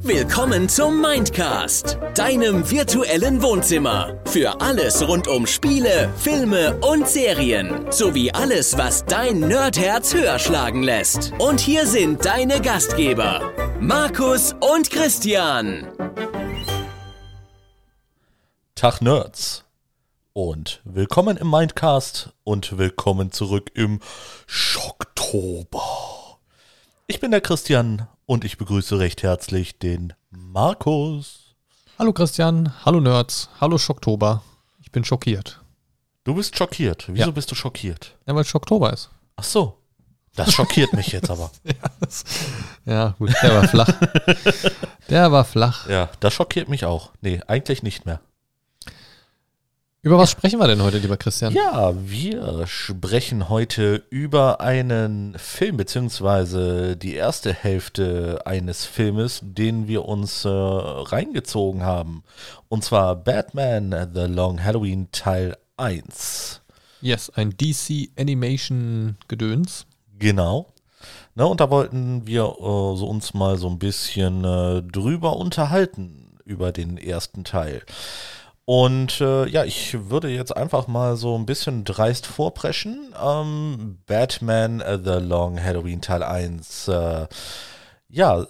Willkommen zum Mindcast, deinem virtuellen Wohnzimmer. Für alles rund um Spiele, Filme und Serien. Sowie alles, was dein Nerdherz höher schlagen lässt. Und hier sind deine Gastgeber, Markus und Christian. Tag Nerds. Und willkommen im Mindcast und willkommen zurück im Schocktober. Ich bin der Christian und ich begrüße recht herzlich den Markus. Hallo Christian, hallo Nerds, hallo Schocktober. Ich bin schockiert. Du bist schockiert. Wieso Ja. bist du schockiert? Ja, weil Schocktober ist. Ach so. Das schockiert mich jetzt aber. Ja, gut, der war flach. Der war flach. Ja, das schockiert mich auch. Nee, eigentlich nicht mehr. Über was sprechen wir denn heute, lieber Christian? Ja, wir sprechen heute über einen Film, beziehungsweise die erste Hälfte eines Filmes, den wir uns äh, reingezogen haben. Und zwar Batman The Long Halloween Teil 1. Yes, ein DC Animation Gedöns. Genau. Ne, und da wollten wir äh, so uns mal so ein bisschen äh, drüber unterhalten, über den ersten Teil. Und äh, ja, ich würde jetzt einfach mal so ein bisschen dreist vorpreschen. Ähm, Batman äh, The Long Halloween Teil 1. Äh, ja,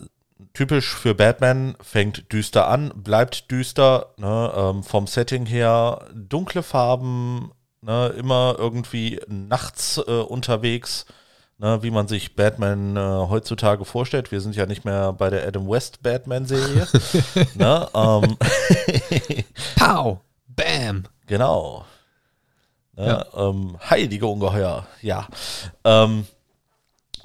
typisch für Batman, fängt düster an, bleibt düster, ne, ähm, vom Setting her, dunkle Farben, ne, immer irgendwie nachts äh, unterwegs, ne, wie man sich Batman äh, heutzutage vorstellt. Wir sind ja nicht mehr bei der Adam West Batman-Serie. ne, ähm, Pow! Bam! Genau. Ne, Ja. ähm, heilige Ungeheuer, ja. Ähm,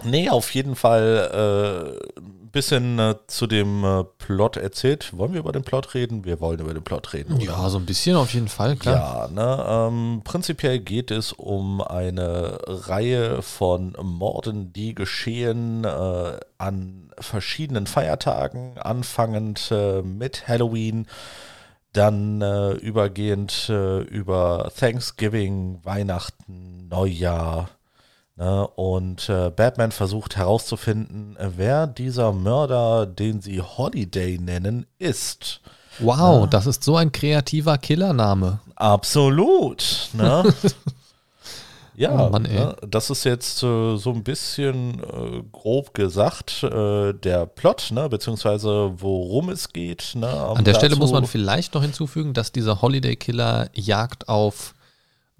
nee, auf jeden Fall äh, bisschen äh, zu dem äh, Plot erzählt. Wollen wir über den Plot reden? Wir wollen über den Plot reden. oder? Ja, so ein bisschen auf jeden Fall, klar. Ja, ne, ähm, prinzipiell geht es um eine Reihe von Morden, die geschehen äh, an verschiedenen Feiertagen, anfangend äh, mit Halloween, dann äh, übergehend äh, über Thanksgiving, Weihnachten, Neujahr. Ne, und äh, Batman versucht herauszufinden, äh, wer dieser Mörder, den sie Holiday nennen, ist. Wow, das ist so ein kreativer Killername. Absolut. Ne? ja, Oh Mann, ne? das ist jetzt äh, so ein bisschen äh, grob gesagt äh, der Plot, ne? beziehungsweise worum es geht. Ne? An der Stelle muss man vielleicht noch hinzufügen, dass dieser Holiday Killer Jagd auf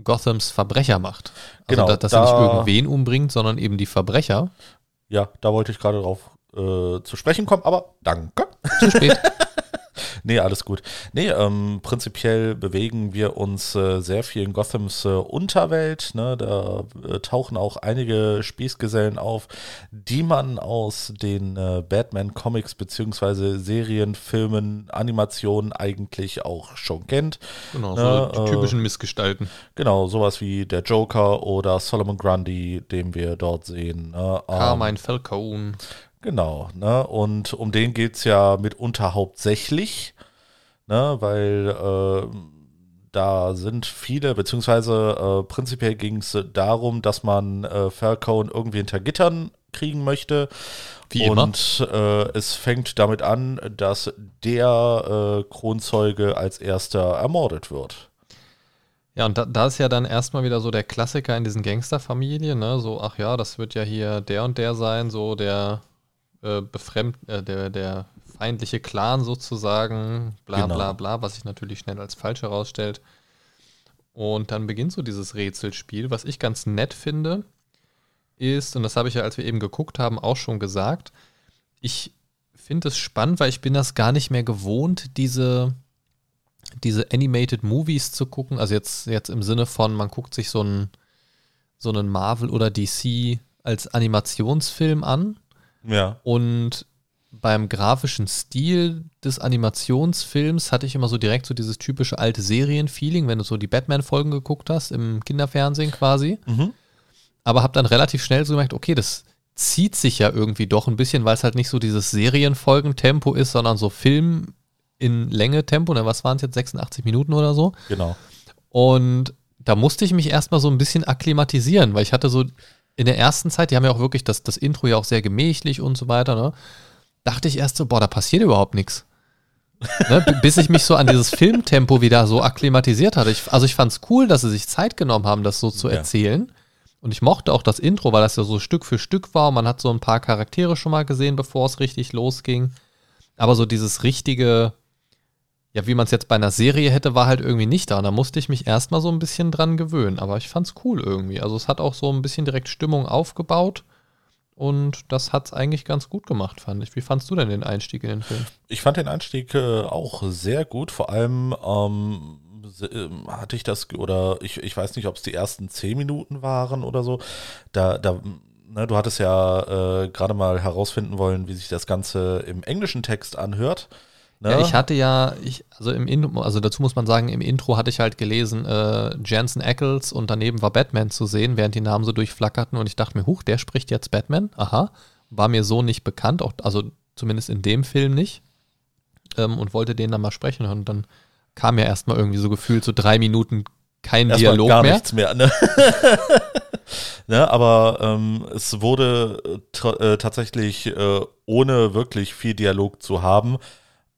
Gothams Verbrecher macht. Also, Genau, da, dass er nicht da- irgendwen umbringt, sondern eben die Verbrecher. Ja, da wollte ich gerade drauf äh, zu sprechen kommen, aber danke. Zu spät. Nee, alles gut. Nee, ähm, prinzipiell bewegen wir uns äh, sehr viel in Gothams äh, Unterwelt. Ne? Da äh, tauchen auch einige Spießgesellen auf, die man aus den äh, Batman-Comics beziehungsweise Serien, Filmen, Animationen eigentlich auch schon kennt. Genau, Ja, so die äh, typischen Missgestalten. Genau, sowas wie der Joker oder Solomon Grundy, den wir dort sehen. Ne? Ähm, Carmine Falcone. Genau, ne? Und um den geht es ja mitunter hauptsächlich, ne? Weil äh, da sind viele, beziehungsweise äh, prinzipiell ging es darum, dass man äh, Falcone irgendwie hinter Gittern kriegen möchte. Wie immer. Und äh, es fängt damit an, dass der äh, Kronzeuge als erster ermordet wird. Ja, und da, da ist ja dann erstmal wieder so der Klassiker in diesen Gangsterfamilien, ne? So, ach ja, das wird ja hier der und der sein, so der äh, befremd, äh, der, der feindliche Clan sozusagen, bla Genau. bla bla, was sich natürlich schnell als falsch herausstellt. Und dann beginnt so dieses Rätselspiel. Was ich ganz nett finde, ist, und das habe ich ja, als wir eben geguckt haben, auch schon gesagt, ich finde es spannend, weil ich bin das gar nicht mehr gewohnt, diese, diese Animated Movies zu gucken. Also jetzt, jetzt im Sinne von, man guckt sich so einen, so einen Marvel oder DC als Animationsfilm an Ja. und beim grafischen Stil des Animationsfilms hatte ich immer so direkt so dieses typische alte Serienfeeling, wenn du so die Batman-Folgen geguckt hast, im Kinderfernsehen quasi. Mhm. Aber habe dann relativ schnell so gemerkt, okay, das zieht sich ja irgendwie doch ein bisschen, weil es halt nicht so dieses Serienfolgentempo ist, sondern so Film in Länge Tempo. Ne, was waren es jetzt, 86 Minuten oder so? Genau. Und da musste ich mich erstmal so ein bisschen akklimatisieren, weil ich hatte so in der ersten Zeit, die haben ja auch wirklich das, das Intro ja auch sehr gemächlich und so weiter, ne? Dachte ich erst so, boah, da passiert überhaupt nichts. ne? Bis ich mich so an dieses Filmtempo wieder so akklimatisiert hatte. Ich, also ich fand es cool, dass sie sich Zeit genommen haben, das so zu Ja. erzählen. Und ich mochte auch das Intro, weil das ja so Stück für Stück war. Und man hat so ein paar Charaktere schon mal gesehen, bevor es richtig losging. Aber so dieses richtige, ja, wie man es jetzt bei einer Serie hätte, war halt irgendwie nicht da. Und da musste ich mich erstmal so ein bisschen dran gewöhnen. Aber ich fand's cool irgendwie. Also es hat auch so ein bisschen direkt Stimmung aufgebaut. Und das hat's eigentlich ganz gut gemacht, fand ich. Wie fandst du denn den Einstieg in den Film? Ich fand den Einstieg äh, auch sehr gut. Vor allem ähm, ähm, hatte ich das, oder ich, ich weiß nicht, ob es die ersten zehn Minuten waren oder so. Da, da, ne, du hattest ja äh, gerade mal herausfinden wollen, wie sich das Ganze im englischen Text anhört. Ne? Ja, ich hatte ja, ich, also im Intro, also dazu muss man sagen, im Intro hatte ich halt gelesen, äh, Jensen Ackles und daneben war Batman zu sehen, während die Namen so durchflackerten und ich dachte mir, huch, der spricht jetzt Batman? Aha. War mir so nicht bekannt, auch, also zumindest in dem Film nicht. Ähm, und wollte den dann mal sprechen und dann kam ja erstmal irgendwie so gefühlt so drei Minuten kein Erstmal Dialog gar mehr. nichts mehr. Ne? ne, aber ähm, es wurde äh, äh, tatsächlich, äh, ohne wirklich viel Dialog zu haben,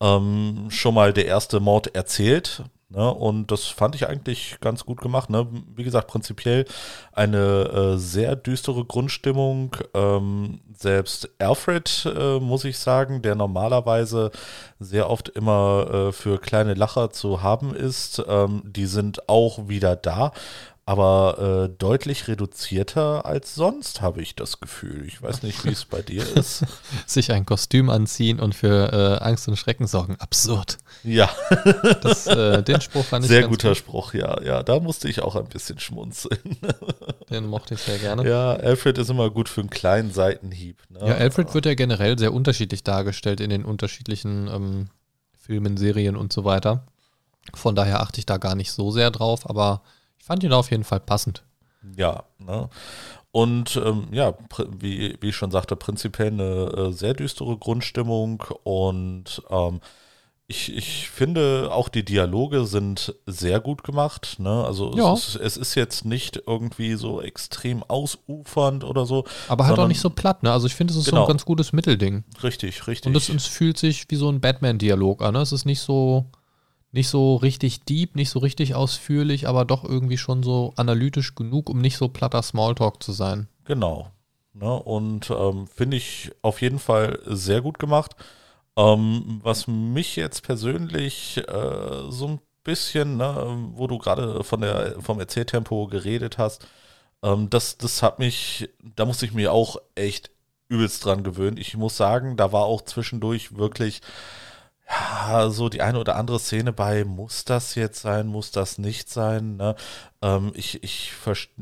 ähm, schon mal der erste Mord erzählt. Ne? Und das fand ich eigentlich ganz gut gemacht. Ne? Wie gesagt, prinzipiell eine äh, sehr düstere Grundstimmung. Ähm, selbst Alfred, äh, muss ich sagen, der normalerweise sehr oft immer äh, für kleine Lacher zu haben ist, ähm, die sind auch wieder da. Aber äh, deutlich reduzierter als sonst, habe ich das Gefühl. Ich weiß nicht, wie es bei dir ist. Sich ein Kostüm anziehen und für äh, Angst und Schrecken sorgen. Absurd. Ja, Das, äh, den Spruch fand ich sehr guter gut. Spruch, ja, ja. Da musste ich auch ein bisschen schmunzeln. Den mochte ich sehr gerne. Ja, Alfred ist immer gut für einen kleinen Seitenhieb. Ne? Ja, Alfred wird ja generell sehr unterschiedlich dargestellt in den unterschiedlichen ähm, Filmen, Serien und so weiter. Von daher achte ich da gar nicht so sehr drauf, aber fand ihn auf jeden Fall passend. Ja, ne? Und ähm, ja, wie, wie ich schon sagte, prinzipiell eine äh, sehr düstere Grundstimmung und ähm, ich, ich finde auch die Dialoge sind sehr gut gemacht. Ne? Also Ja. es, ist, es ist jetzt nicht irgendwie so extrem ausufernd oder so. Aber halt auch nicht so platt, ne? Also ich finde, es ist so Genau. ein ganz gutes Mittelding. Richtig, richtig. Und es, es fühlt sich wie so ein Batman-Dialog an. Ne? Es ist nicht so, nicht so richtig deep, nicht so richtig ausführlich, aber doch irgendwie schon so analytisch genug, um nicht so platter Smalltalk zu sein. Genau. Ne? Und ähm, finde ich auf jeden Fall sehr gut gemacht. Ähm, was mich jetzt persönlich äh, so ein bisschen, ne, wo du gerade von der, vom Erzähltempo geredet hast, ähm, das, das hat mich, da musste ich mir auch echt übelst dran gewöhnen. Ich muss sagen, da war auch zwischendurch wirklich ja, so die eine oder andere Szene bei, muss das jetzt sein, muss das nicht sein, ne? Ähm, ich, ich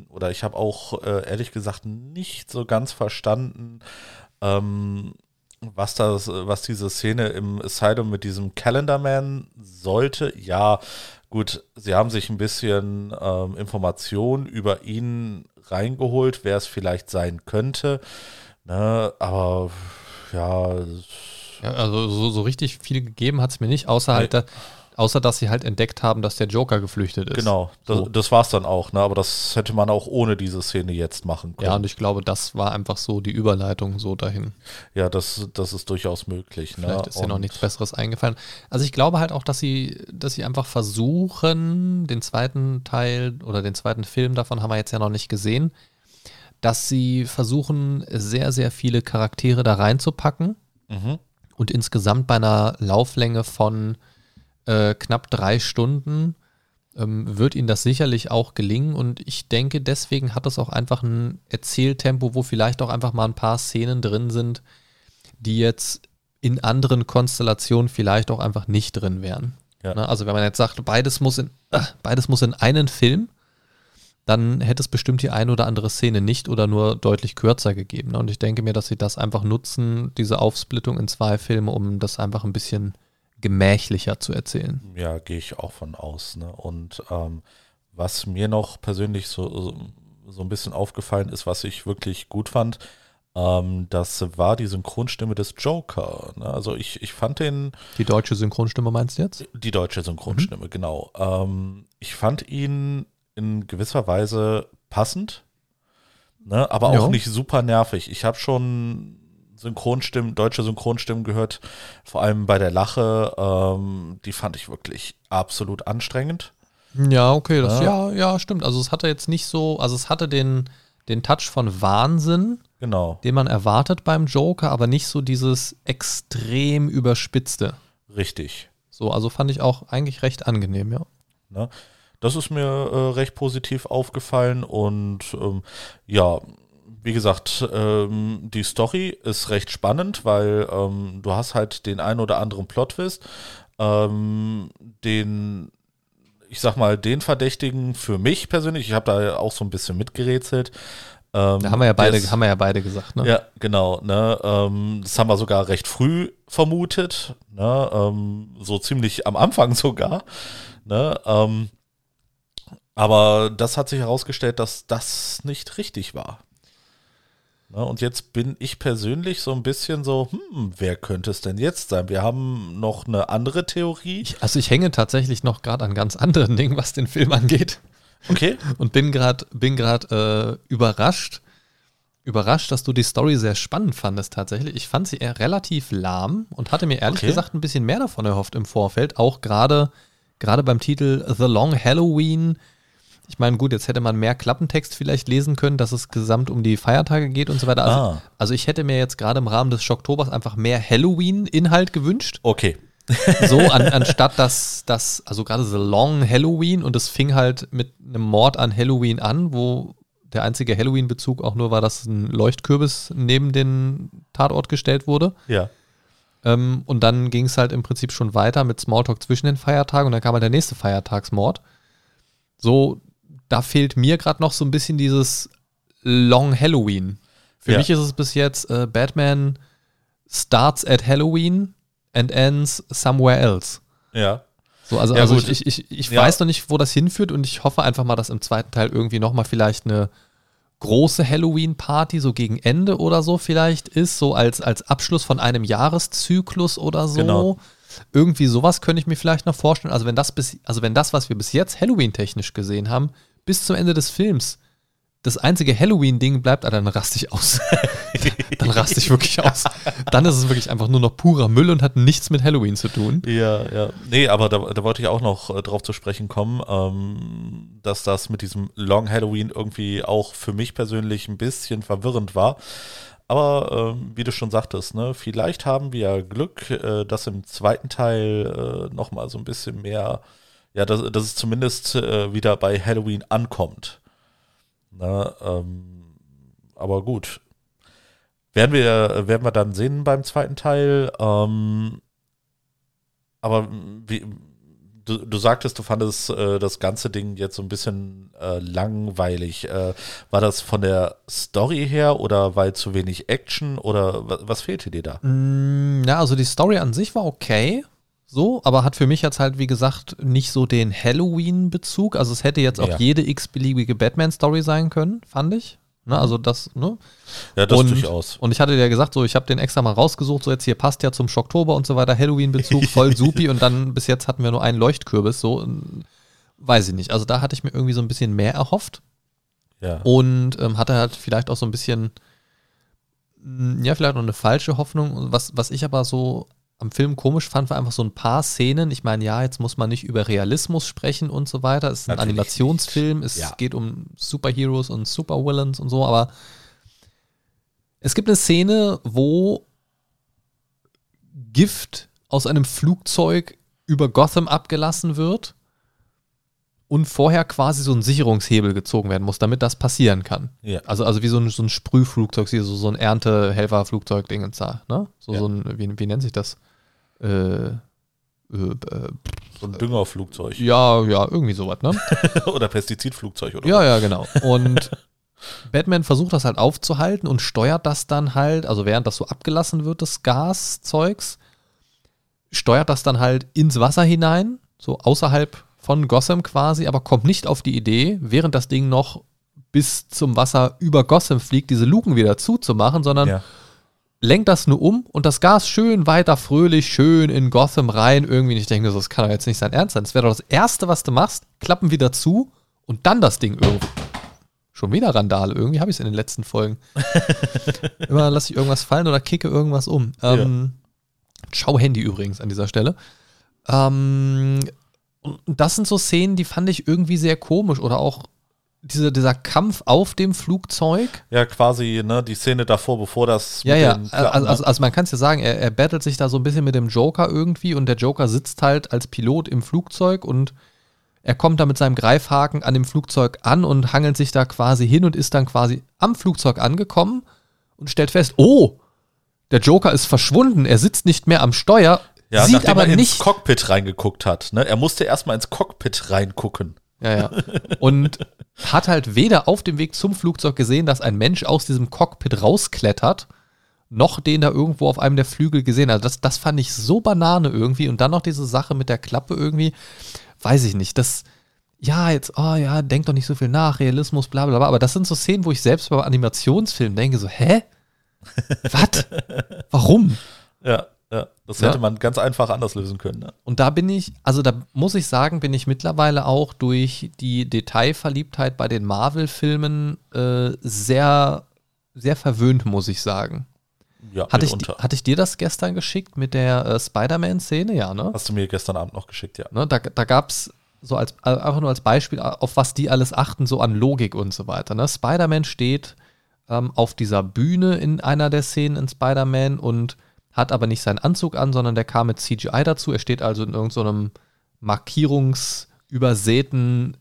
oder ich habe auch äh, ehrlich gesagt nicht so ganz verstanden, ähm, was das, was diese Szene im Asylum mit diesem Calendarman sollte. Ja, gut, sie haben sich ein bisschen ähm, Informationen über ihn reingeholt, wer es vielleicht sein könnte. Ne? Aber ja, Ja, also so, so richtig viel gegeben hat es mir nicht, außer halt, da, außer dass sie halt entdeckt haben, dass der Joker geflüchtet ist. genau, das, So. das war es dann auch. Ne? Aber das hätte man auch ohne diese Szene jetzt machen können. Ja, und ich glaube, das war einfach so die Überleitung so dahin. Ja, das, das ist durchaus möglich. Ne? Vielleicht ist dir noch nichts Besseres eingefallen. Also ich glaube halt auch, dass sie, dass sie einfach versuchen, den zweiten Teil oder den zweiten Film davon haben wir jetzt ja noch nicht gesehen, dass sie versuchen, sehr, sehr viele Charaktere da reinzupacken Mhm. Und insgesamt bei einer Lauflänge von äh, knapp drei Stunden ähm, wird ihnen das sicherlich auch gelingen und ich denke, deswegen hat es auch einfach ein Erzähltempo, wo vielleicht auch einfach mal ein paar Szenen drin sind, die jetzt in anderen Konstellationen vielleicht auch einfach nicht drin wären. Ja. Ne? Also wenn man jetzt sagt, beides muss in, äh, beides muss in einen Film, dann hätte es bestimmt die eine oder andere Szene nicht oder nur deutlich kürzer gegeben. Ne? Und ich denke mir, dass sie das einfach nutzen, diese Aufsplittung in zwei Filme, um das einfach ein bisschen gemächlicher zu erzählen. Ja, gehe ich auch von aus. Ne? Und ähm, was mir noch persönlich so, so, ein bisschen aufgefallen ist, was ich wirklich gut fand, ähm, das war die Synchronstimme des Joker. Ne? Also ich, ich fand den, Die deutsche Synchronstimme meinst du jetzt? die deutsche Synchronstimme, genau. Ähm, ich fand ihn in gewisser Weise passend. Ne? Aber auch Ja. nicht super nervig. Ich habe schon Synchronstimmen, deutsche Synchronstimmen gehört, vor allem bei der Lache. Ähm, die fand ich wirklich absolut anstrengend. Ja, okay, das, Ja. ja, ja, stimmt. Also es hatte jetzt nicht so, also es hatte den, den Touch von Wahnsinn, Genau, den man erwartet beim Joker, aber nicht so dieses extrem überspitzte. richtig. So, also fand ich auch eigentlich recht angenehm, ja. Ne? Das ist mir äh, recht positiv aufgefallen und ähm, ja, wie gesagt, ähm, die Story ist recht spannend, weil ähm, du hast halt den ein oder anderen Plot-Twist, ähm, den, ich sag mal, den Verdächtigen für mich persönlich, ich habe da auch so ein bisschen mitgerätselt. Ähm, Da haben wir ja beide, ist- haben wir ja beide gesagt, ne? ja, genau. Ne, ähm, das haben wir sogar recht früh vermutet. Ne, ähm, so ziemlich am Anfang sogar. Ne, ähm, aber das hat sich herausgestellt, dass das nicht richtig war. Ne, und jetzt bin ich persönlich so ein bisschen so, hm, wer könnte es denn jetzt sein? Wir haben noch eine andere Theorie. Ich, also ich hänge tatsächlich noch gerade an ganz anderen Dingen, was den Film angeht. Okay. Und bin gerade bin grad, äh, überrascht, überrascht, dass du die Story sehr spannend fandest tatsächlich. Ich fand sie eher relativ lahm und hatte mir ehrlich Okay. gesagt ein bisschen mehr davon erhofft im Vorfeld. Auch gerade gerade beim Titel The Long Halloween. Ich meine, gut, jetzt hätte man mehr Klappentext vielleicht lesen können, dass es gesamt um die Feiertage geht und so weiter. Also, Ah. also ich hätte mir jetzt gerade im Rahmen des Schocktobers einfach mehr Halloween-Inhalt gewünscht. Okay. So, an, anstatt dass das, also gerade The Long Halloween und es fing halt mit einem Mord an Halloween an, wo der einzige Halloween-Bezug auch nur war, dass ein Leuchtkürbis neben den Tatort gestellt wurde. Ja. Ähm, und dann ging es halt im Prinzip schon weiter mit Smalltalk zwischen den Feiertagen und dann kam halt der nächste Feiertagsmord. So, da fehlt mir gerade noch so ein bisschen dieses Long Halloween. Für Ja. mich ist es bis jetzt äh, Batman starts at Halloween and ends somewhere else. Ja. So, also, Ja, also gut. ich, ich, ich Ja. weiß noch nicht, wo das hinführt und ich hoffe einfach mal, dass im zweiten Teil irgendwie nochmal vielleicht eine große Halloween-Party so gegen Ende oder so vielleicht ist, so als, als Abschluss von einem Jahreszyklus oder so. Genau. Irgendwie sowas könnte ich mir vielleicht noch vorstellen. Also wenn das bis, also wenn das, was wir bis jetzt Halloween-technisch gesehen haben, bis zum Ende des Films das einzige Halloween-Ding bleibt, ah, dann raste ich aus. dann raste ich wirklich aus. Dann ist es wirklich einfach nur noch purer Müll und hat nichts mit Halloween zu tun. Ja, ja. Nee, aber da, da wollte ich auch noch äh, drauf zu sprechen kommen, ähm, dass das mit diesem Long Halloween irgendwie auch für mich persönlich ein bisschen verwirrend war. Aber ähm, wie du schon sagtest, ne, vielleicht haben wir ja Glück, äh, dass im zweiten Teil äh, nochmal so ein bisschen mehr, ja, dass, dass es zumindest äh, wieder bei Halloween ankommt. Ne, ähm, aber gut. Werden wir, werden wir dann sehen beim zweiten Teil. Ähm, aber wie, du, du sagtest, du fandest äh, das ganze Ding jetzt so ein bisschen äh, langweilig. Äh, war das von der Story her oder weil zu wenig Action oder was, was fehlte dir da? Mm, Ja, also die Story an sich war okay, so, aber hat für mich jetzt halt, wie gesagt, nicht so den Halloween-Bezug. Also es hätte jetzt auch Ja. jede x-beliebige Batman-Story sein können, fand ich. Ne, also das, ne? Ja, das und, durchaus. Und ich hatte dir gesagt, so, ich habe den extra mal rausgesucht, so jetzt hier passt ja zum Schocktober und so weiter, Halloween-Bezug, voll supi und dann bis jetzt hatten wir nur einen Leuchtkürbis, so, weiß ich nicht. Also da hatte ich mir irgendwie so ein bisschen mehr erhofft Ja. und ähm, hatte halt vielleicht auch so ein bisschen, ja, vielleicht noch eine falsche Hoffnung. Was, was ich aber so am Film komisch fand, war einfach so ein paar Szenen. Ich meine, ja, jetzt muss man nicht über Realismus sprechen und so weiter. Es ist ein Natürlich Animationsfilm, es Ja. geht um Superheroes und Supervillains und so, aber es gibt eine Szene, wo Gift aus einem Flugzeug über Gotham abgelassen wird und vorher quasi so ein Sicherungshebel gezogen werden muss, damit das passieren kann. Ja. Also, also wie so ein, so ein Sprühflugzeug, so, so ein Erntehelferflugzeug-Ding da, ne? So, Ja. so ein, wie, wie nennt sich das? Äh, äh, äh, So ein Düngerflugzeug ja, ja, irgendwie sowas, ne? oder Pestizidflugzeug oder Ja, ja, genau. Und Batman versucht das halt aufzuhalten und steuert das dann halt, also während das so abgelassen wird, das Gaszeugs, steuert das dann halt ins Wasser hinein, so außerhalb von Gotham quasi, aber kommt nicht auf die Idee, während das Ding noch bis zum Wasser über Gotham fliegt, diese Luken wieder zuzumachen, sondern Ja. Lenkt das nur um und das Gas schön weiter fröhlich, schön in Gotham rein. Irgendwie, ich denke mir so, das kann doch jetzt nicht sein Ernst sein. Das wäre doch das Erste, was du machst, Klappen wieder zu und dann das Ding irgendwie. Schon wieder Randale. Irgendwie habe ich es in den letzten Folgen. Immer lasse ich irgendwas fallen oder kicke irgendwas um. Ähm, Ciao Handy übrigens an dieser Stelle. Ähm, und das sind so Szenen, die fand ich irgendwie sehr komisch. Oder auch diese, dieser Kampf auf dem Flugzeug. Ja, quasi, ne, die Szene davor, bevor das. Ja, mit ja. Klappen- Also, also, also man kann es ja sagen, er, er battelt sich da so ein bisschen mit dem Joker irgendwie und der Joker sitzt halt als Pilot im Flugzeug und er kommt da mit seinem Greifhaken an dem Flugzeug an und hangelt sich da quasi hin und ist dann quasi am Flugzeug angekommen und stellt fest, oh, der Joker ist verschwunden, er sitzt nicht mehr am Steuer, ja, sieht nachdem aber er ins nicht, Cockpit reingeguckt hat. Ne? Er musste erstmal ins Cockpit reingucken. Ja, ja. Und hat halt weder auf dem Weg zum Flugzeug gesehen, dass ein Mensch aus diesem Cockpit rausklettert, noch den da irgendwo auf einem der Flügel gesehen. Also das, das fand ich so Banane irgendwie. Und dann noch diese Sache mit der Klappe irgendwie, weiß ich nicht. Das, ja, jetzt, oh ja, denk doch nicht so viel nach, Realismus, bla bla bla. Aber das sind so Szenen, wo ich selbst beim Animationsfilm denke, so, hä? Was? Warum? Ja, ja. Das Ja. hätte man ganz einfach anders lösen können. Ne? Und da bin ich, also da muss ich sagen, bin ich mittlerweile auch durch die Detailverliebtheit bei den Marvel-Filmen äh, sehr, sehr verwöhnt, muss ich sagen. Ja, Hatte ich, hatte ich dir das gestern geschickt mit der äh, Spider-Man-Szene? Ja, ne? Hast du mir gestern Abend noch geschickt, ja. ne da da gab es so als, äh, einfach nur als Beispiel, auf was die alles achten, so an Logik und so weiter. Ne? Spider-Man steht ähm, auf dieser Bühne in einer der Szenen in Spider-Man und hat aber nicht seinen Anzug an, sondern der kam mit CGI dazu. Er steht also in irgendeinem markierungsübersäten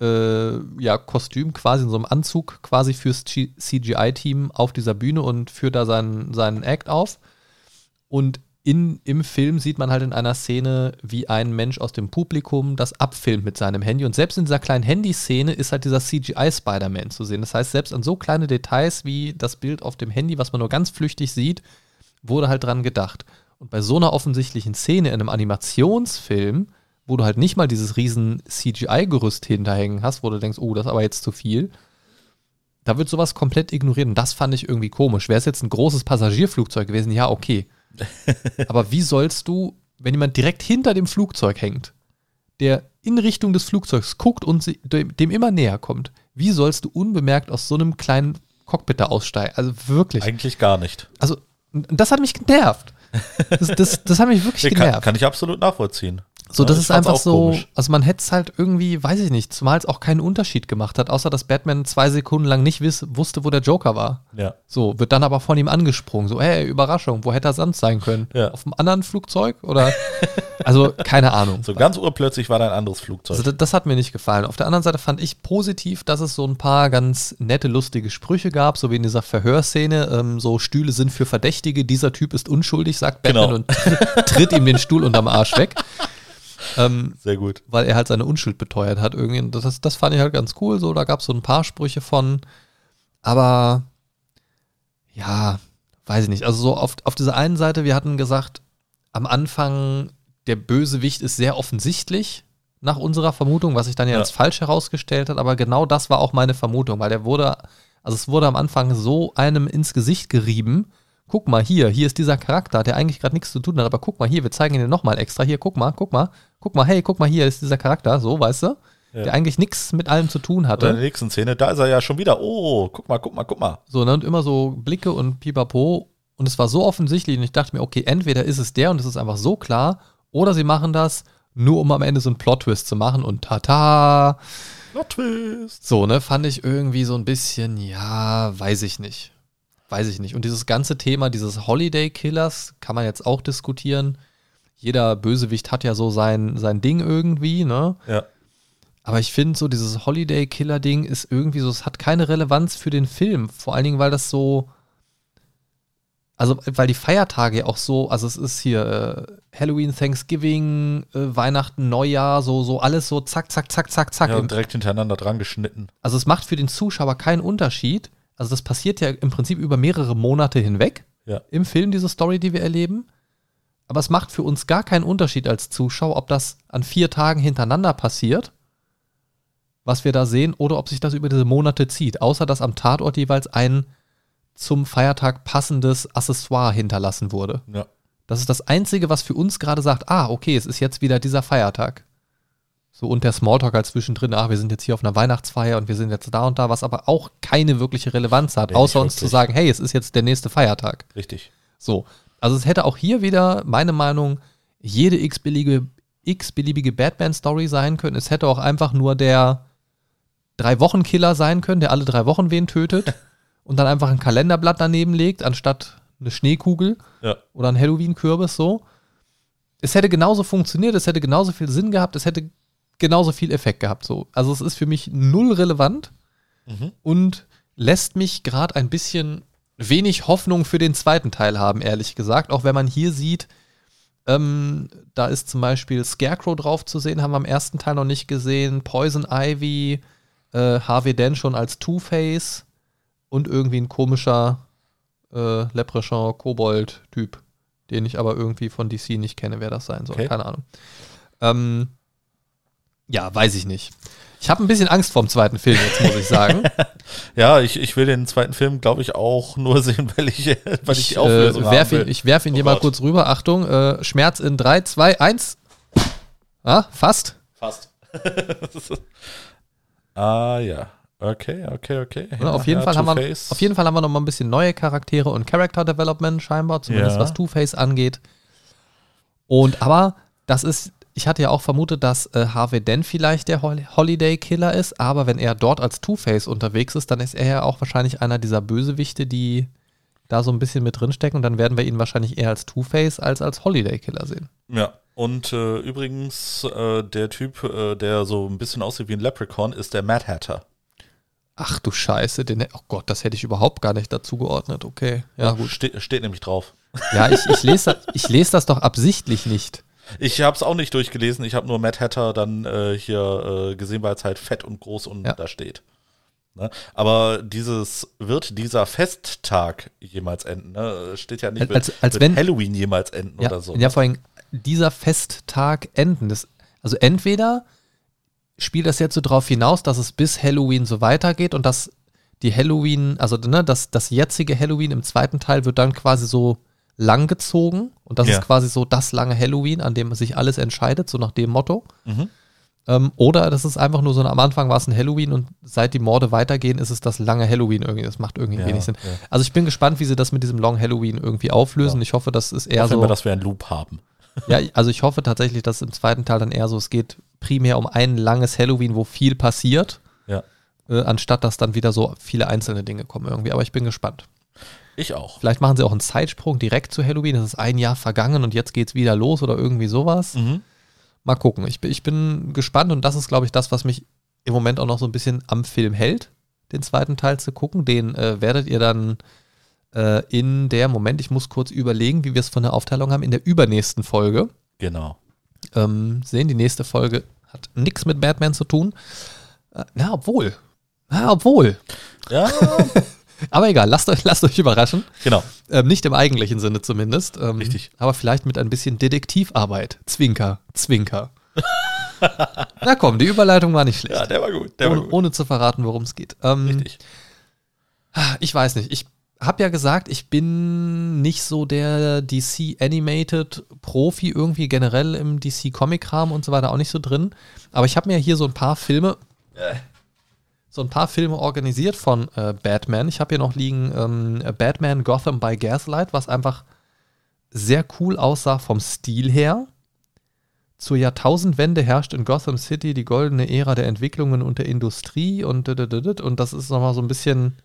äh, ja, Kostüm, quasi in so einem Anzug, quasi fürs CGI-Team auf dieser Bühne und führt da seinen, seinen Act auf. Und in, im Film sieht man halt in einer Szene, wie ein Mensch aus dem Publikum das abfilmt mit seinem Handy. Und selbst in dieser kleinen Handy-Szene ist halt dieser CGI-Spider-Man zu sehen. Das heißt, selbst an so kleine Details wie das Bild auf dem Handy, was man nur ganz flüchtig sieht, wurde halt dran gedacht. Und bei so einer offensichtlichen Szene in einem Animationsfilm, wo du halt nicht mal dieses riesen CGI-Gerüst hinterhängen hast, wo du denkst, oh, das ist aber jetzt zu viel, da wird sowas komplett ignoriert. Und das fand ich irgendwie komisch. Wäre es jetzt ein großes Passagierflugzeug gewesen, ja, okay. Aber wie sollst du, wenn jemand direkt hinter dem Flugzeug hängt, der in Richtung des Flugzeugs guckt und dem immer näher kommt, wie sollst du unbemerkt aus so einem kleinen Cockpit da aussteigen? Also wirklich. Eigentlich gar nicht. Also, das hat mich genervt. Das, das, das hat mich wirklich Nee, kann, genervt. kann ich absolut nachvollziehen. So, das ich ist einfach so, komisch. also man hätte es halt irgendwie, weiß ich nicht, zumal es auch keinen Unterschied gemacht hat, außer dass Batman zwei Sekunden lang nicht wiss, wusste, wo der Joker war. Ja. So, wird dann aber von ihm angesprungen. So, hey, Überraschung, wo hätte er sonst sein können? Ja. Auf einem anderen Flugzeug? Oder? Also, keine Ahnung. So ganz urplötzlich war da ein anderes Flugzeug. Also das, das hat mir nicht gefallen. Auf der anderen Seite fand ich positiv, dass es so ein paar ganz nette, lustige Sprüche gab, so wie in dieser Verhörszene. Ähm, so Stühle sind für Verdächtige, dieser Typ ist unschuldig, sagt Batman Genau. und tritt ihm den Stuhl unterm Arsch weg. Ähm, Sehr gut. weil er halt seine Unschuld beteuert hat. Irgendwie. Das, das fand ich halt ganz cool. So, da gab es so ein paar Sprüche von. Aber ja, weiß ich nicht. Also so auf, auf dieser einen Seite, wir hatten gesagt, am Anfang, der Bösewicht ist sehr offensichtlich nach unserer Vermutung, was sich dann ja, Ja. als falsch herausgestellt hat. Aber genau das war auch meine Vermutung, weil der wurde, also es wurde am Anfang so einem ins Gesicht gerieben. Guck mal hier, hier ist dieser Charakter, der eigentlich gerade nichts zu tun hat, aber guck mal hier, wir zeigen ihn dir nochmal extra. Hier, guck mal, guck mal, guck mal, hey, guck mal, hier ist dieser Charakter, so, weißt du? Ja. Der eigentlich nichts mit allem zu tun Oder in hatte. der nächsten Szene, da ist er ja schon wieder. Oh, guck mal, guck mal, guck mal. So, ne, und immer so Blicke und pipapo. Und es war so offensichtlich und ich dachte mir, okay, entweder ist es der und es ist einfach so klar, oder sie machen das nur, um am Ende so einen Plot-Twist zu machen und tata. Plot Twist. So, ne, fand ich irgendwie so ein bisschen, ja, weiß ich nicht. Weiß ich nicht. Und dieses ganze Thema dieses Holiday Killers kann man jetzt auch diskutieren. Jeder Bösewicht hat ja so sein, sein Ding irgendwie, ne? Ja. Aber ich finde so, dieses Holiday Killer Ding ist irgendwie so, es hat keine Relevanz für den Film. Vor allen Dingen, weil das so, also weil die Feiertage ja auch so, also es ist hier äh, Halloween, Thanksgiving, äh, Weihnachten, Neujahr, so, so alles so zack, zack, zack, zack, zack. ja und direkt hintereinander dran geschnitten. also es macht für den Zuschauer keinen Unterschied. Also das passiert ja im Prinzip über mehrere Monate hinweg Ja. im Film, diese Story, die wir erleben. Aber es macht für uns gar keinen Unterschied als Zuschauer, ob das an vier Tagen hintereinander passiert, was wir da sehen, oder ob sich das über diese Monate zieht. Außer dass am Tatort jeweils ein zum Feiertag passendes Accessoire hinterlassen wurde. Ja. Das ist das Einzige, was für uns gerade sagt, ah, okay, es ist jetzt wieder dieser Feiertag. So und der Smalltalk halt zwischendrin, ach, wir sind jetzt hier auf einer Weihnachtsfeier und wir sind jetzt da und da, was aber auch keine wirkliche Relevanz hat, Nee, außer uns zu sagen, hey, es ist jetzt der nächste Feiertag. Richtig. So. Also es hätte auch hier wieder, meine Meinung, jede x-beliebige x-beliebige Batman-Story sein können. Es hätte auch einfach nur der Drei-Wochen-Killer sein können, der alle drei Wochen wen tötet und dann einfach ein Kalenderblatt daneben legt, anstatt eine Schneekugel Ja. oder ein Halloween-Kürbis so. Es hätte genauso funktioniert, es hätte genauso viel Sinn gehabt, es hätte genauso viel Effekt gehabt. So. Also es ist für mich null relevant Mhm. und lässt mich gerade ein bisschen wenig Hoffnung für den zweiten Teil haben, ehrlich gesagt. Auch wenn man hier sieht, ähm, da ist zum Beispiel Scarecrow drauf zu sehen, haben wir am ersten Teil noch nicht gesehen. Poison Ivy, äh, Harvey Dent schon als Two-Face und irgendwie ein komischer äh, Leprechaun-Kobold-Typ, den ich aber irgendwie von DC nicht kenne, wer das sein soll. Okay. Keine Ahnung. Ähm, ja, weiß ich nicht. Ich habe ein bisschen Angst vorm zweiten Film jetzt, muss ich sagen. Ja, ich, ich will den zweiten Film, glaube ich, auch nur sehen, weil ich, weil ich, die Ich, Auflösung äh, werf ihn, will. ich werfe ihn Oh dir mal kurz rüber. Achtung, äh, Schmerz in 3, 2, 1. Ah, fast. Fast. ah, ja. Okay, okay, okay. Ja, auf, jeden ja, Fall haben wir, auf jeden Fall haben wir noch mal ein bisschen neue Charaktere und Character Development scheinbar, zumindest Ja. was Two-Face angeht. Und aber das ist, ich hatte ja auch vermutet, dass äh, Harvey Dent vielleicht der Hol Holiday Killer ist, aber wenn er dort als Two-Face unterwegs ist, dann ist er ja auch wahrscheinlich einer dieser Bösewichte, die da so ein bisschen mit drinstecken und dann werden wir ihn wahrscheinlich eher als Two-Face als als Holiday Killer sehen. Ja, und äh, übrigens, äh, der Typ, äh, der so ein bisschen aussieht wie ein Leprechaun, ist der Mad Hatter. Ach du Scheiße, den, oh Gott, das hätte ich überhaupt gar nicht dazu geordnet. Okay, ja gut. Ste steht nämlich drauf. Ja, ich, ich, lese, ich lese das doch absichtlich nicht. Ich habe es auch nicht durchgelesen. Ich habe nur Mad Hatter dann äh, hier äh, gesehen, weil es halt fett und groß und Ja. da steht. Ne? Aber dieses wird dieser Festtag jemals enden? Ne? Steht ja nicht, Als- wird, als wird wenn- Halloween jemals enden Ja, oder so. ja, vor allem dieser Festtag enden. Das, also entweder spielt das jetzt so drauf hinaus, dass es bis Halloween so weitergeht und dass die Halloween, also ne, das, das jetzige Halloween im zweiten Teil wird dann quasi so langgezogen und das Ja. ist quasi so das lange Halloween, an dem sich alles entscheidet, so nach dem Motto. Mhm. Ähm, oder das ist einfach nur so, am Anfang war es ein Halloween und seit die Morde weitergehen, ist es das lange Halloween irgendwie. Das macht irgendwie Ja, wenig Sinn. ja. Also ich bin gespannt, wie sie das mit diesem Long Halloween irgendwie auflösen. Ich hoffe, das ist eher Hoffen so. wir, dass wir einen Loop haben. Ja, also ich hoffe tatsächlich, dass im zweiten Teil dann eher so, es geht primär um ein langes Halloween, wo viel passiert, Ja. äh, anstatt dass dann wieder so viele einzelne Dinge kommen irgendwie. Aber ich bin gespannt. Ich auch. Vielleicht machen sie auch einen Zeitsprung direkt zu Halloween. Es ist ein Jahr vergangen und jetzt geht's wieder los oder irgendwie sowas. Mhm. Mal gucken. Ich, bin- ich bin gespannt und das ist, glaube ich, das, was mich im Moment auch noch so ein bisschen am Film hält, den zweiten Teil zu gucken. Den äh, werdet ihr dann äh, in der, Moment, ich muss kurz überlegen, wie wir es von der Aufteilung haben, in der übernächsten Folge Genau. ähm, sehen. Die nächste Folge hat nichts mit Batman zu tun. Äh, na, obwohl. Na, obwohl. Ja, Aber egal, lasst euch, lasst euch überraschen. genau. Ähm, nicht im eigentlichen Sinne zumindest. Ähm, Richtig. Aber vielleicht mit ein bisschen Detektivarbeit. Zwinker, Zwinker. Na komm, die Überleitung war nicht schlecht. Ja, der war gut. Der war ohne, gut. ohne zu verraten, worum es geht. Ähm, Richtig. ich weiß nicht. Ich habe ja gesagt, ich bin nicht so der DC Animated Profi irgendwie generell im DC Comic Kram und so weiter auch nicht so drin. Aber ich habe mir hier so ein paar Filme, so ein paar Filme organisiert von äh, Batman. Ich habe hier noch liegen ähm, Batman Gotham by Gaslight, was einfach sehr cool aussah vom Stil her. Zur Jahrtausendwende herrscht in Gotham City die goldene Ära der Entwicklungen und der Industrie und und das ist nochmal so ein bisschen,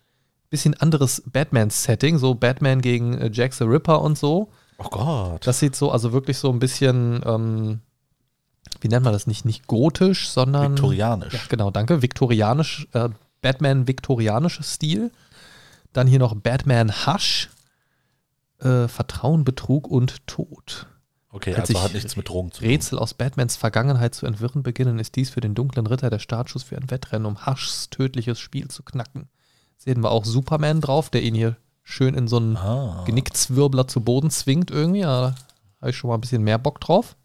bisschen anderes Batman-Setting, so Batman gegen äh, Jack the Ripper und so. Oh Gott. Das sieht so, also wirklich so ein bisschen, ähm, wie nennt man das nicht, nicht gotisch, sondern Viktorianisch. ja, genau, danke. Viktorianisch, äh, Batman viktorianisches Stil. Dann hier noch Batman Hush. Äh, Vertrauen, Betrug und Tod. Okay, Als also hat nichts mit Drogen zu tun. Rätsel aus Batmans Vergangenheit zu entwirren beginnen, ist dies für den dunklen Ritter der Startschuss für ein Wettrennen, um Hushs tödliches Spiel zu knacken. Sehen wir auch Superman drauf, der ihn hier schön in so einen Ah. Genickzwirbler zu Boden zwingt irgendwie. Da habe ich schon mal ein bisschen mehr Bock drauf.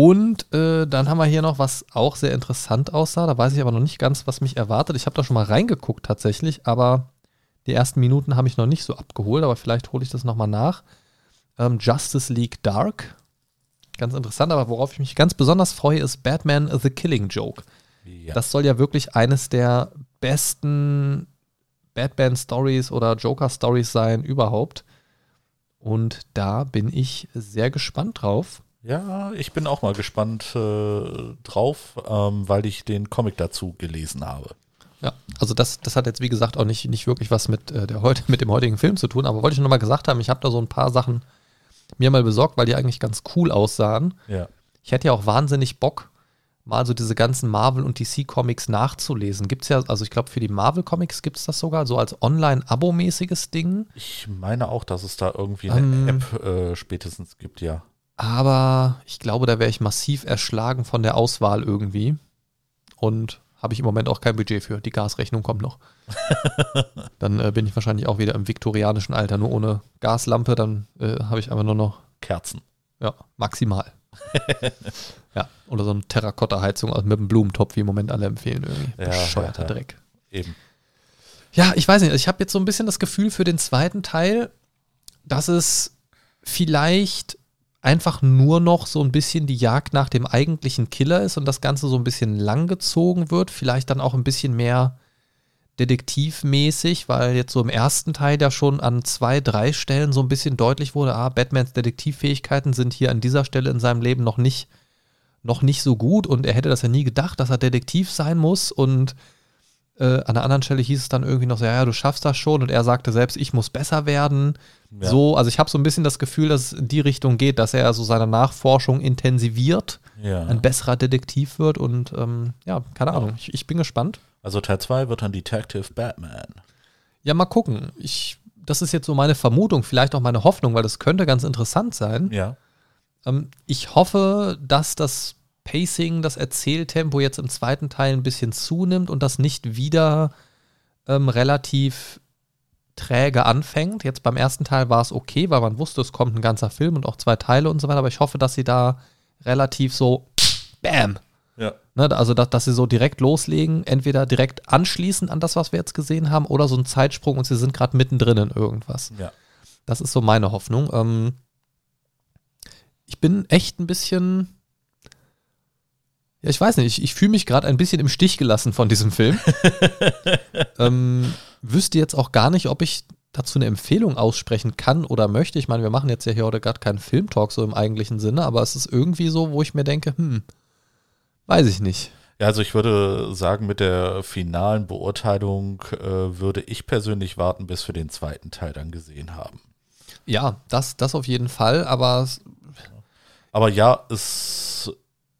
Und äh, dann haben wir hier noch, was auch sehr interessant aussah. Da weiß ich aber noch nicht ganz, was mich erwartet. Ich habe da schon mal reingeguckt tatsächlich, aber die ersten Minuten habe ich noch nicht so abgeholt. Aber vielleicht hole ich das nochmal nach. Ähm, Justice League Dark. ganz interessant. Aber worauf ich mich ganz besonders freue, ist Batman The Killing Joke. Ja. Das soll ja wirklich eines der besten Batman-Stories oder Joker-Stories sein überhaupt. Und da bin ich sehr gespannt drauf. Ja, ich bin auch mal gespannt äh, drauf, ähm, weil ich den Comic dazu gelesen habe. Ja, also das, das hat jetzt wie gesagt auch nicht, nicht wirklich was mit, äh, der heute, mit dem heutigen Film zu tun, aber wollte ich nur mal gesagt haben, ich habe da so ein paar Sachen mir mal besorgt, weil die eigentlich ganz cool aussahen. Ja. Ich hätte ja auch wahnsinnig Bock, mal so diese ganzen Marvel- und DC-Comics nachzulesen. Gibt es ja, also ich glaube, für die Marvel-Comics gibt es das sogar so als Online-Abo-mäßiges Ding. Ich meine auch, dass es da irgendwie eine Ähm. App äh, spätestens gibt, ja. Aber ich glaube, da wäre ich massiv erschlagen von der Auswahl irgendwie. Und habe ich im Moment auch kein Budget für. Die Gasrechnung kommt noch. dann äh, bin ich wahrscheinlich auch wieder im viktorianischen Alter, nur ohne Gaslampe. Dann äh, habe ich einfach nur noch, Kerzen. ja, maximal. ja, oder so eine Terrakotta-Heizung also mit einem Blumentopf, wie im Moment alle empfehlen irgendwie. Ja, Bescheuerter ja, ja. Dreck. Eben. Ja, ich weiß nicht. Ich habe jetzt so ein bisschen das Gefühl für den zweiten Teil, dass es vielleicht einfach nur noch so ein bisschen die Jagd nach dem eigentlichen Killer ist und das Ganze so ein bisschen langgezogen wird. Vielleicht dann auch ein bisschen mehr detektivmäßig, weil jetzt so im ersten Teil ja schon an zwei, drei Stellen so ein bisschen deutlich wurde, ah, Batmans Detektivfähigkeiten sind hier an dieser Stelle in seinem Leben noch nicht, noch nicht so gut und er hätte das ja nie gedacht, dass er Detektiv sein muss und äh, an der anderen Stelle hieß es dann irgendwie noch so, ja, ja, du schaffst das schon und er sagte selbst, ich muss besser werden. Ja. So, also ich habe so ein bisschen das Gefühl, dass es in die Richtung geht, dass er so seine Nachforschung intensiviert, Ja. ein besserer Detektiv wird und ähm, ja, keine Ahnung, ich, ich bin gespannt. Also Teil 2 wird dann Detective Batman. Ja, mal gucken. Ich, das ist jetzt so meine Vermutung, vielleicht auch meine Hoffnung, weil das könnte ganz interessant sein. Ja. Ähm, ich hoffe, dass das Pacing, das Erzähltempo jetzt im zweiten Teil ein bisschen zunimmt und das nicht wieder ähm, relativ träge anfängt. Jetzt beim ersten Teil war es okay, weil man wusste, es kommt ein ganzer Film und auch zwei Teile und so weiter, aber ich hoffe, dass sie da relativ so Bam! Ja. Ne, also, dass, dass sie so direkt loslegen, entweder direkt anschließen an das, was wir jetzt gesehen haben, oder so ein Zeitsprung und sie sind gerade mittendrin in irgendwas. Ja. Das ist so meine Hoffnung. Ähm, ich bin echt ein bisschen. Ja, ich weiß nicht, ich, ich fühle mich gerade ein bisschen im Stich gelassen von diesem Film. ähm, wüsste jetzt auch gar nicht, ob ich dazu eine Empfehlung aussprechen kann oder möchte. Ich meine, wir machen jetzt ja hier heute gerade keinen Filmtalk so im eigentlichen Sinne, aber es ist irgendwie so, wo ich mir denke, hm, weiß ich nicht. Ja, also ich würde sagen, mit der finalen Beurteilung äh, würde ich persönlich warten, bis wir den zweiten Teil dann gesehen haben. Ja, das, das auf jeden Fall, aber Aber ja, es,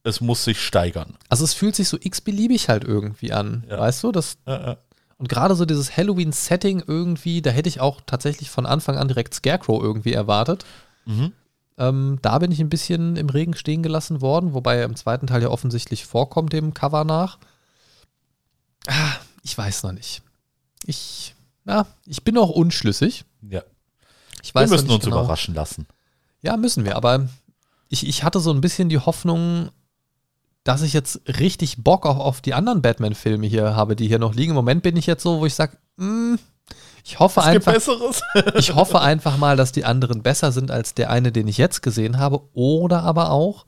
es muss sich steigern. also es fühlt sich so x-beliebig halt irgendwie an. Ja. Weißt du, das, Äh, äh. Und gerade so dieses Halloween-Setting irgendwie, da hätte ich auch tatsächlich von Anfang an direkt Scarecrow irgendwie erwartet. Mhm. Ähm, da bin ich ein bisschen im Regen stehen gelassen worden, wobei er im zweiten Teil ja offensichtlich vorkommt, dem Cover nach. Ah, ich weiß noch nicht. Ich, ja, ich bin auch unschlüssig. Ja. Ich Wir weiß noch müssen uns genau. überraschen lassen. Ja, müssen wir, aber ich, ich hatte so ein bisschen die Hoffnung, dass ich jetzt richtig Bock auch auf die anderen Batman-Filme hier habe, die hier noch liegen. Im Moment bin ich jetzt so, wo ich sage, ich hoffe Es gibt einfach, Besseres. ich hoffe einfach mal, dass die anderen besser sind als der eine, den ich jetzt gesehen habe. Oder aber auch,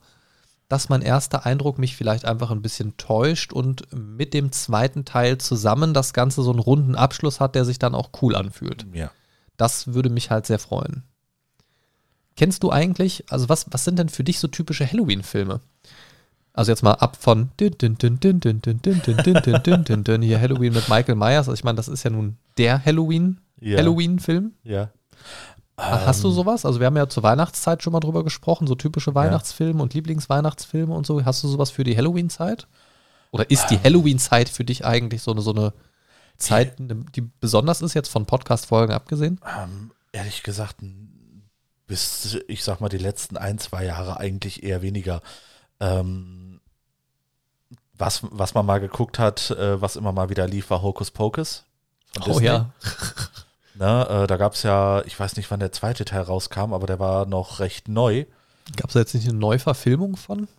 dass mein erster Eindruck mich vielleicht einfach ein bisschen täuscht und mit dem zweiten Teil zusammen das Ganze so einen runden Abschluss hat, der sich dann auch cool anfühlt. ja. Das würde mich halt sehr freuen. Kennst du eigentlich, also was, was sind denn für dich so typische Halloween-Filme? Also jetzt mal ab von hier Halloween mit Michael Myers. Also ich meine, das ist ja nun der Halloween, ja. Halloween-Film. Ja. Hast du sowas? Also wir haben ja zur Weihnachtszeit schon mal drüber gesprochen, so typische Weihnachtsfilme ja. und Lieblingsweihnachtsfilme und so. Hast du sowas für die Halloween-Zeit? Oder ist die Halloween-Zeit für dich eigentlich so eine, so eine Zeit, die besonders ist, jetzt von Podcast-Folgen abgesehen? Ehrlich gesagt, bis, ich sag mal, die letzten ein, zwei Jahre eigentlich eher weniger. Ähm, was, was man mal geguckt hat, äh, was immer mal wieder lief, war Hocus Pocus. Oh Disney. ja. Ne, äh, da gab es ja, ich weiß nicht, wann der zweite Teil rauskam, aber der war noch recht neu. Gab es da jetzt nicht eine Neuverfilmung von?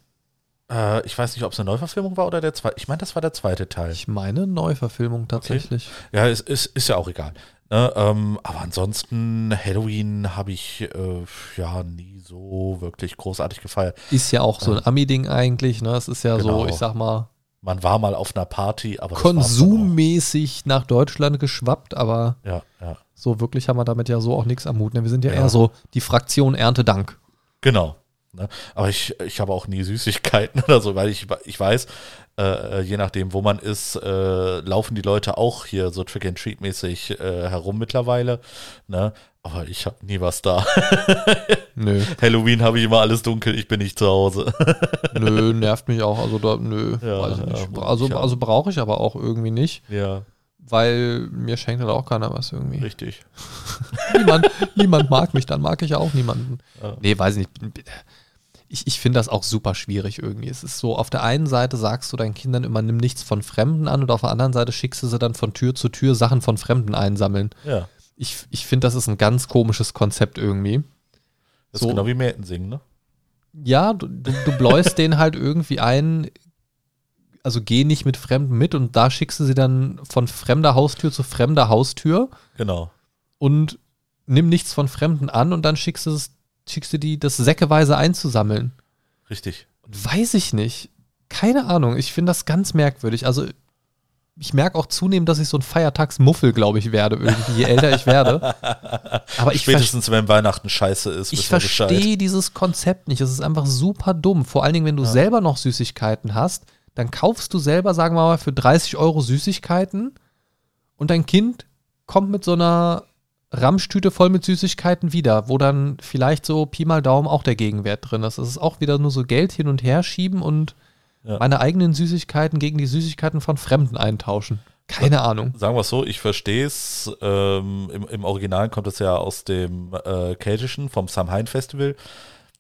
Äh, ich weiß nicht, ob es eine Neuverfilmung war oder der zweite. Ich meine, das war der zweite Teil. Ich meine Neuverfilmung tatsächlich. Ja, es ist, ist ja auch egal. Ne, ähm, aber ansonsten, Halloween habe ich äh, ja nie so wirklich großartig gefeiert. Ist ja auch so ein Ami-Ding eigentlich, ne? Es ist ja Genau. so, ich sag mal, Man war mal auf einer Party, aber konsummäßig nach Deutschland geschwappt, aber. Ja, ja. so wirklich haben wir damit ja so auch nichts am Hut. ne? Wir sind ja, Ja. eher so die Fraktion Erntedank. Genau. Ne? Aber ich, ich habe auch nie Süßigkeiten oder so, weil ich, ich weiß, äh, je nachdem, wo man ist, äh, laufen die Leute auch hier so Trick-and-Treat-mäßig äh, herum mittlerweile. Ne? Aber ich habe nie was da. Nö, Halloween habe ich immer alles dunkel, ich bin nicht zu Hause. nö, nervt mich auch. Also da, nö, Ja, weiß ich ja, nicht. muss Also, also brauche ich aber auch irgendwie nicht, ja, weil mir schenkt halt auch keiner was irgendwie. richtig. niemand, niemand mag mich, dann mag ich auch niemanden. Ja. Nee, weiß ich nicht. Ich, ich finde das auch super schwierig irgendwie. Es ist so, auf der einen Seite sagst du deinen Kindern immer, nimm nichts von Fremden an und auf der anderen Seite schickst du sie dann von Tür zu Tür Sachen von Fremden einsammeln. Ja, Ich, ich finde, das ist ein ganz komisches Konzept irgendwie. das So. ist genau wie Mäten singen, ne? Ja, du, du, du bläust denen halt irgendwie ein, also geh nicht mit Fremden mit und da schickst du sie dann von fremder Haustür zu fremder Haustür Genau. und nimm nichts von Fremden an und dann schickst du, es, schickst du die, das säckeweise einzusammeln. Richtig. Weiß ich nicht. Keine Ahnung. Ich finde das ganz merkwürdig. Also, ich merke auch zunehmend, dass ich so ein Feiertagsmuffel, glaube ich, werde, irgendwie, je älter ich werde. Aber ich, Spätestens, wenn Weihnachten scheiße ist, ich verstehe dieses Konzept nicht. Es ist einfach super dumm. Vor allen Dingen, wenn du selber noch Süßigkeiten hast, dann kaufst du selber, sagen wir mal, für 30 Euro Süßigkeiten und dein Kind kommt mit so einer Ramschtüte voll mit Süßigkeiten wieder, wo dann vielleicht so Pi mal Daumen auch der Gegenwert drin ist. Es ist auch wieder nur so Geld hin und her schieben und Ja. meine eigenen Süßigkeiten gegen die Süßigkeiten von Fremden eintauschen. Keine Ahnung. Sagen wir es so, ich verstehe es. Ähm, im, Im Original kommt es ja aus dem äh, Keltischen, vom Samhain Festival,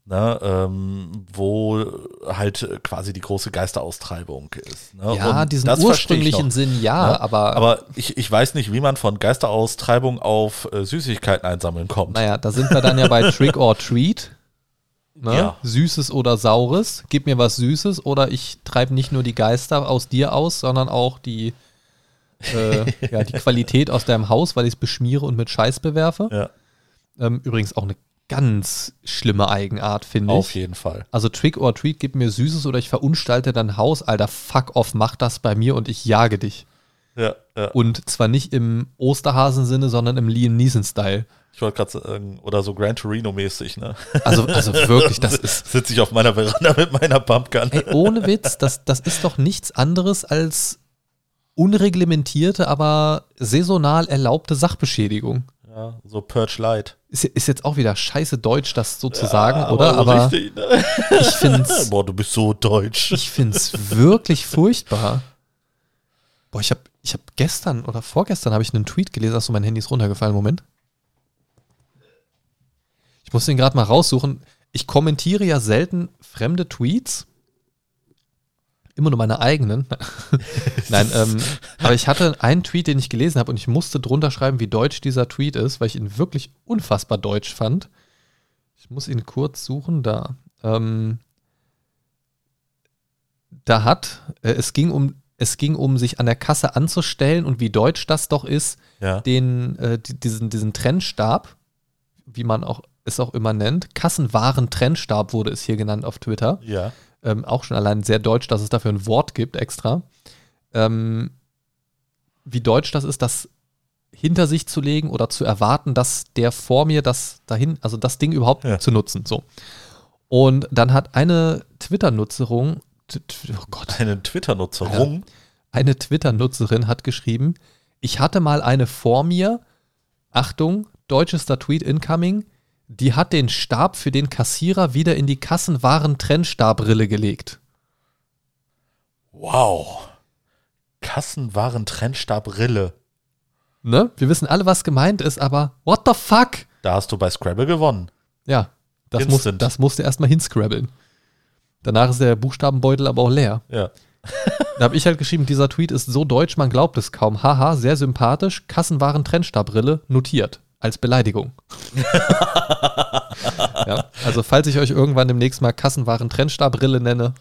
ne, ähm, wo halt quasi die große Geisteraustreibung ist. Ne? Ja, Und diesen ursprünglichen Sinn ja, ne? aber, Aber ich, ich weiß nicht, wie man von Geisteraustreibung auf äh, Süßigkeiten einsammeln kommt. Naja, da sind wir dann ja bei Trick or Treat. Ne? Ja. Süßes oder Saures. Gib mir was Süßes oder ich treibe nicht nur die Geister aus dir aus, sondern auch die, äh, ja, die Qualität aus deinem Haus, weil ich es beschmiere und mit Scheiß bewerfe. Ja, Ähm, übrigens auch eine ganz schlimme Eigenart, finde ich. auf jeden Fall. Also Trick or Treat, gib mir Süßes oder ich verunstalte dein Haus. Alter, fuck off, mach das bei mir und ich jage dich. Ja, ja. Und zwar nicht im Osterhasen-Sinne, sondern im Liam Neeson-Style. Ich wollte gerade sagen, oder so Gran Torino-mäßig, ne? Also, also wirklich, das ist, Sitze ich auf meiner Veranda mit meiner Pumpgun. ey, ohne Witz, das, das ist doch nichts anderes als unreglementierte, aber saisonal erlaubte Sachbeschädigung. Ja, so Purge Light. Ist, ist jetzt auch wieder scheiße Deutsch, das so zu sagen, oder? so Aber richtig, ne? ich find's, Boah, du bist so deutsch. ich find's wirklich furchtbar. Boah, ich habe ich hab gestern oder vorgestern habe ich einen Tweet gelesen, achso, mein Handy ist runtergefallen, Moment. Ich muss den gerade mal raussuchen. Ich kommentiere ja selten fremde Tweets. Immer nur meine eigenen. Nein, ähm, aber ich hatte einen Tweet, den ich gelesen habe und ich musste drunter schreiben, wie deutsch dieser Tweet ist, weil ich ihn wirklich unfassbar deutsch fand. Ich muss ihn kurz suchen, da. Ähm, da hat, äh, es ging um, es ging um sich an der Kasse anzustellen und wie deutsch das doch ist, Ja. den, äh, die- diesen, diesen Trennstab, wie man auch es auch immer nennt, Kassenwaren-Trennstab wurde es hier genannt auf Twitter. Ja. Ähm, auch schon allein sehr deutsch, dass es dafür ein Wort gibt extra. Ähm, wie deutsch das ist, das hinter sich zu legen oder zu erwarten, dass der vor mir das dahin, also das Ding überhaupt Ja. zu nutzen. So. Und dann hat eine Twitter-Nutzerung, oh Gott, Eine Twitter-Nutzerung. eine Twitter-Nutzerin hat geschrieben, ich hatte mal eine vor mir, Achtung, deutschester Tweet incoming, die hat den Stab für den Kassierer wieder in die Kassenwaren-Trennstabrille gelegt. Wow. Kassenwaren-Trennstab-Rille. Ne? Wir wissen alle, was gemeint ist, aber what the fuck? Da hast du bei Scrabble gewonnen. Ja, das, muss, das musste erstmal hinscrabbeln. Danach ist der Buchstabenbeutel aber auch leer. Ja. Da habe ich halt geschrieben, dieser Tweet ist so deutsch, man glaubt es kaum. Haha, sehr sympathisch. Kassenwaren-Trennstabrille notiert. Als Beleidigung. ja, also falls ich euch irgendwann demnächst mal Kassenwaren-Trennstabrille nenne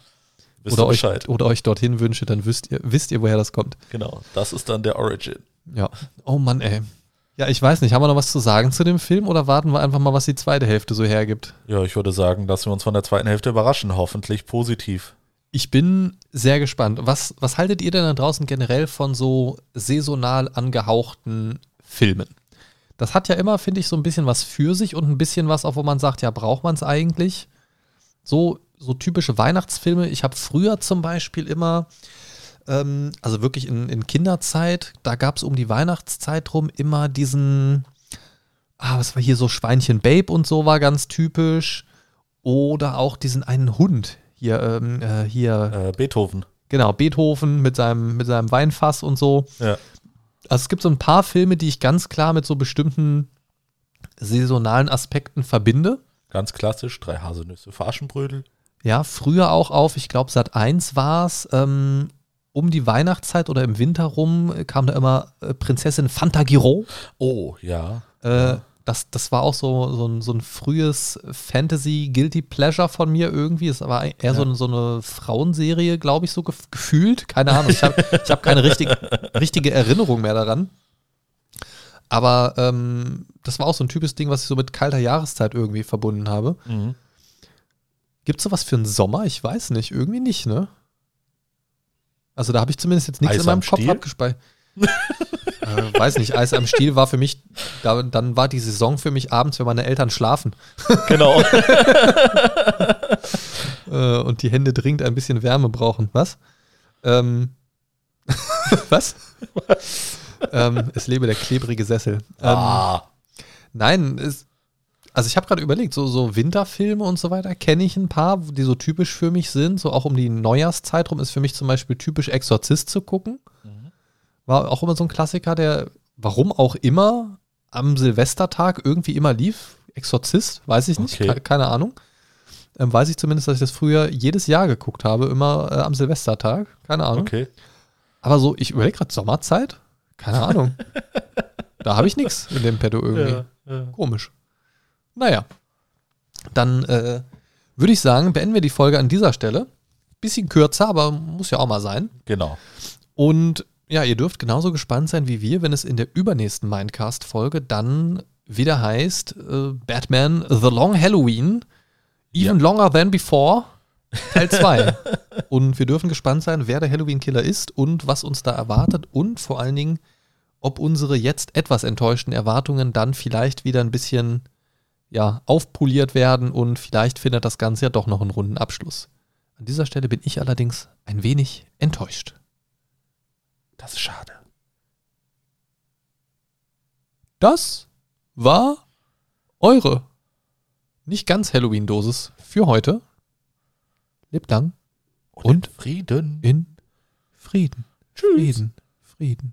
Wisst oder euch, oder euch dorthin wünsche, dann wisst ihr, wisst ihr, woher das kommt. Genau. Das ist dann der Origin. Ja. Oh Mann, ey. Ja, ich weiß nicht, haben wir noch was zu sagen zu dem Film oder warten wir einfach mal, was die zweite Hälfte so hergibt? Ja, ich würde sagen, lassen wir uns von der zweiten Hälfte überraschen, hoffentlich positiv. Ich bin sehr gespannt. Was, was haltet ihr denn da draußen generell von so saisonal angehauchten Filmen? Das hat ja immer, finde ich, so ein bisschen was für sich und ein bisschen was, auch wo man sagt, ja, braucht man es eigentlich? So, so typische Weihnachtsfilme. Ich habe früher zum Beispiel immer, ähm, also wirklich in, in Kinderzeit, da gab es um die Weihnachtszeit rum immer diesen, ah, was war hier so Schweinchen Babe und so war ganz typisch. Oder auch diesen einen Hund hier, ähm, äh, hier. Äh, Beethoven. Genau, Beethoven mit seinem, mit seinem Weinfass und so. Ja. Also es gibt so ein paar Filme, die ich ganz klar mit so bestimmten saisonalen Aspekten verbinde. Ganz klassisch, drei Haselnüsse für Aschenbrödel. Ja, früher auch auf, ich glaube, Sat 1 war es, ähm, um die Weihnachtszeit oder im Winter rum kam da immer äh, Prinzessin Fantagiro. Oh, ja. Äh, das, das war auch so, so, ein, so ein frühes Fantasy-Guilty Pleasure von mir irgendwie. Es war eher ja. so, eine, so eine Frauenserie, glaube ich, so gef gefühlt. Keine Ahnung. Ich habe ich hab keine richtig, richtige Erinnerung mehr daran. Aber ähm, das war auch so ein typisches Ding, was ich so mit kalter Jahreszeit irgendwie verbunden habe. Mhm. Gibt es sowas für einen Sommer? Ich weiß nicht. Irgendwie nicht, ne? Also da habe ich zumindest jetzt nichts Eis in meinem Kopf abgespeichert. äh, weiß nicht, Eis am Stiel war für mich, da, dann war die Saison für mich abends, wenn meine Eltern schlafen. Genau. äh, und die Hände dringend ein bisschen Wärme brauchen. Was? Ähm, was? was? ähm, es lebe der klebrige Sessel. Ähm, ah. Nein, es, also ich habe gerade überlegt, so, so Winterfilme und so weiter kenne ich ein paar, die so typisch für mich sind. So auch um die Neujahrszeit rum ist für mich zum Beispiel typisch Exorzist zu gucken. Mhm. War auch immer so ein Klassiker, der, warum auch immer, am Silvestertag irgendwie immer lief. Exorzist, weiß ich nicht, okay. keine Ahnung. Ähm, weiß ich zumindest, dass ich das früher jedes Jahr geguckt habe, immer äh, am Silvestertag. Keine Ahnung. Okay. Aber so, ich überlege gerade Sommerzeit. Keine Ahnung. da habe ich nichts in dem Petto irgendwie. Ja, ja. Komisch. Naja. Dann äh, würde ich sagen, beenden wir die Folge an dieser Stelle. Bisschen kürzer, aber muss ja auch mal sein. Genau. Und ja, ihr dürft genauso gespannt sein wie wir, wenn es in der übernächsten Mindcast-Folge dann wieder heißt äh, Batman The Long Halloween, Even ja. Longer Than Before, Teil 2. und wir dürfen gespannt sein, wer der Halloween-Killer ist und was uns da erwartet und vor allen Dingen, ob unsere jetzt etwas enttäuschten Erwartungen dann vielleicht wieder ein bisschen ja, aufpoliert werden und vielleicht findet das Ganze ja doch noch einen runden Abschluss. An dieser Stelle bin ich allerdings ein wenig enttäuscht. Das ist schade. Das war eure nicht ganz Halloween-Dosis für heute. Lebt lang und, und in Frieden. In Frieden. Tschüss. Frieden. Frieden.